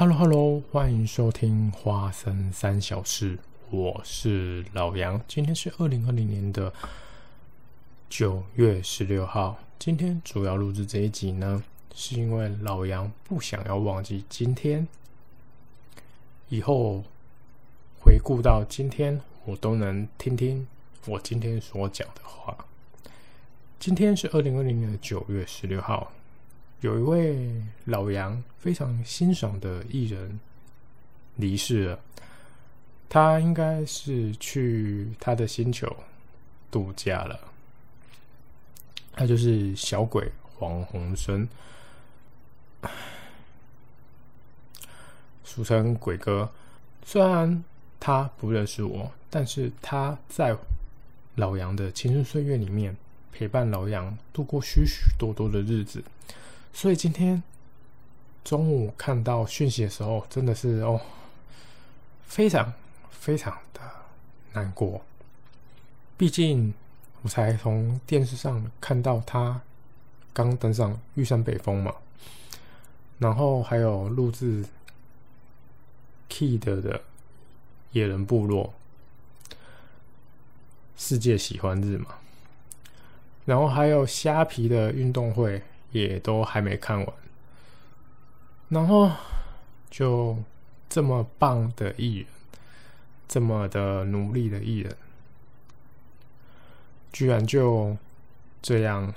Hello Hello，欢迎收听花生三小事，我是老杨。今天是二零二零年的九月十六号。今天主要录制这一集呢，是因为老杨不想要忘记今天，以后回顾到今天，我都能听听我今天所讲的话。今天是二零二零年的九月十六号。有一位老杨非常欣赏的艺人离世了，他应该是去他的星球度假了。他就是小鬼黄鸿升，俗称鬼哥。虽然他不认识我，但是他在老杨的青春岁月里面陪伴老杨度过许许多多的日子。所以今天中午看到讯息的时候，真的是哦，非常非常的难过。毕竟我才从电视上看到他刚登上玉山北峰嘛，然后还有录制 Kid 的野人部落世界喜欢日嘛，然后还有虾皮的运动会。也都还没看完，然后就这么棒的艺人，这么的努力的艺人，居然就这样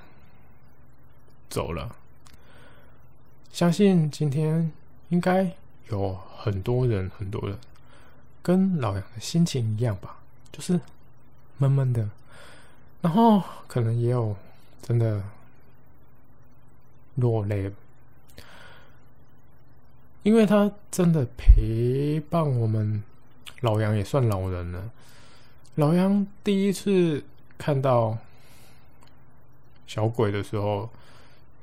走了。相信今天应该有很多人，很多人跟老杨的心情一样吧，就是闷闷的，然后可能也有真的。落泪，因为他真的陪伴我们。老杨也算老人了。老杨第一次看到小鬼的时候，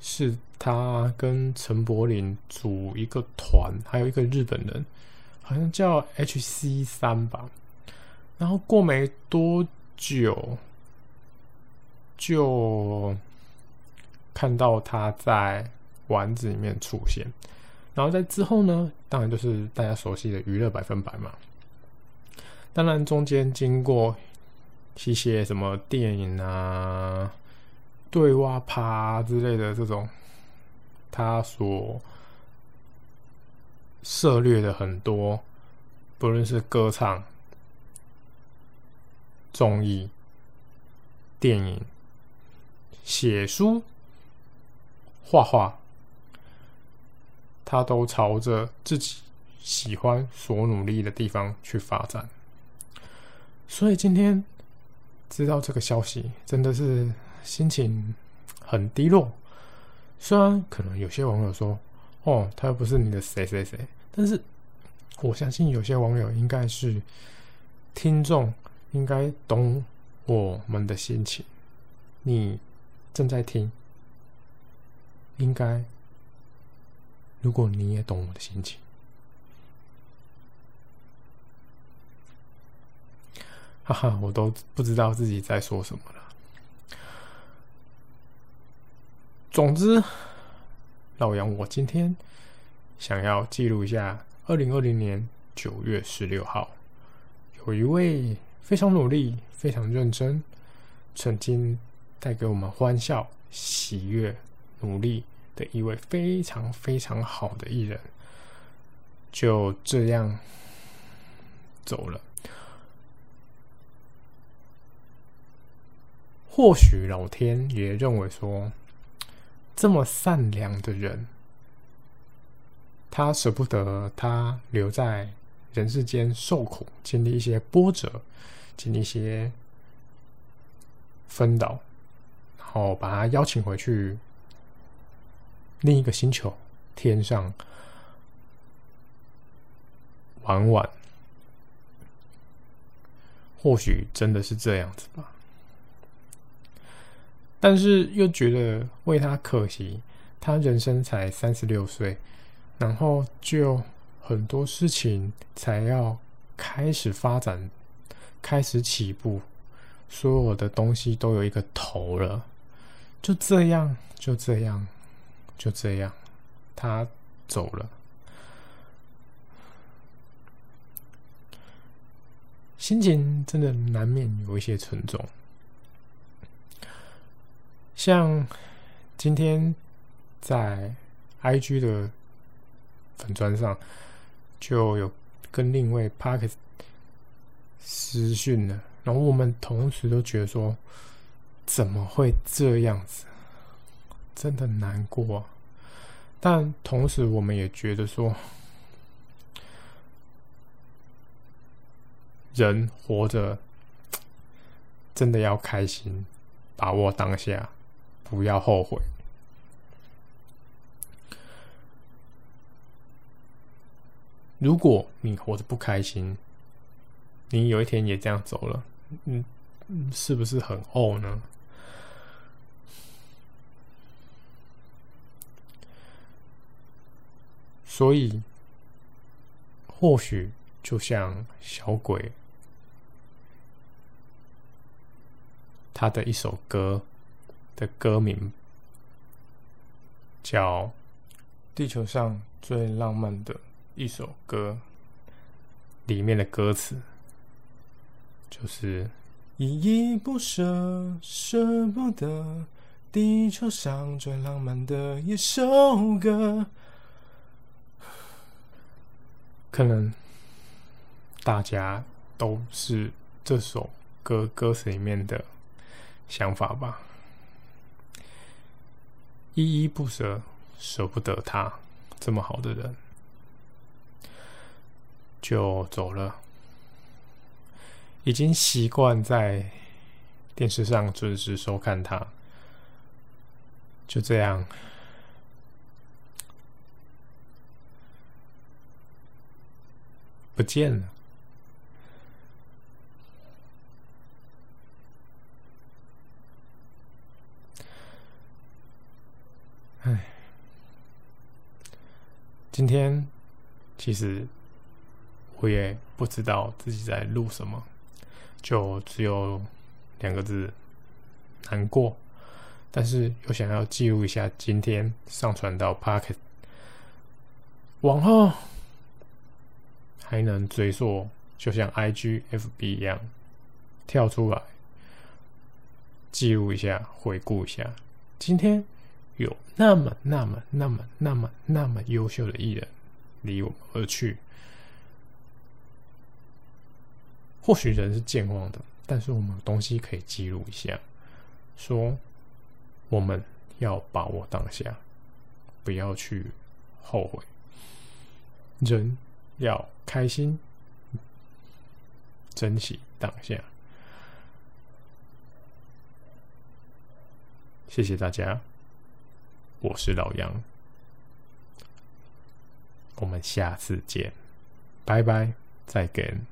是他跟陈柏霖组一个团，还有一个日本人，好像叫 H.C. 三吧。然后过没多久，就。看到他在丸子里面出现，然后在之后呢，当然就是大家熟悉的娱乐百分百嘛。当然中间经过一些什么电影啊、对挖趴之类的这种，他所涉猎的很多，不论是歌唱、综艺、电影、写书。画画，他都朝着自己喜欢、所努力的地方去发展。所以今天知道这个消息，真的是心情很低落。虽然可能有些网友说：“哦，他又不是你的谁谁谁。”但是我相信有些网友应该是听众，应该懂我们的心情。你正在听。应该，如果你也懂我的心情，哈哈，我都不知道自己在说什么了。总之，老杨，我今天想要记录一下二零二零年九月十六号，有一位非常努力、非常认真，曾经带给我们欢笑、喜悦。努力的一位非常非常好的艺人，就这样走了。或许老天也认为说，这么善良的人，他舍不得他留在人世间受苦，经历一些波折，经历一些分倒，然后把他邀请回去。另一个星球，天上玩玩，或许真的是这样子吧。但是又觉得为他可惜，他人生才三十六岁，然后就很多事情才要开始发展，开始起步，所有的东西都有一个头了，就这样，就这样。就这样，他走了，心情真的难免有一些沉重。像今天在 IG 的粉砖上，就有跟另一位 Park 私讯了，然后我们同时都觉得说，怎么会这样子？真的难过。但同时，我们也觉得说，人活着真的要开心，把握当下，不要后悔。如果你活着不开心，你有一天也这样走了，嗯，是不是很怄呢？所以，或许就像小鬼他的一首歌的歌名叫《地球上最浪漫的一首歌》，里面的歌词就是依依不舍，舍不得，地球上最浪漫的一首歌。可能大家都是这首歌歌词里面的想法吧，依依不舍，舍不得他这么好的人，就走了。已经习惯在电视上准时收看他，就这样。不见了。唉，今天其实我也不知道自己在录什么，就只有两个字：难过。但是又想要记录一下今天上传到 Pocket，往后。还能追溯，就像 I G F B 一样，跳出来记录一下，回顾一下，今天有那么、那么、那么、那么、那么优秀的艺人离我们而去。或许人是健忘的，但是我们有东西可以记录一下，说我们要把握当下，不要去后悔。人。要开心，珍惜当下。谢谢大家，我是老杨，我们下次见，拜拜，再见。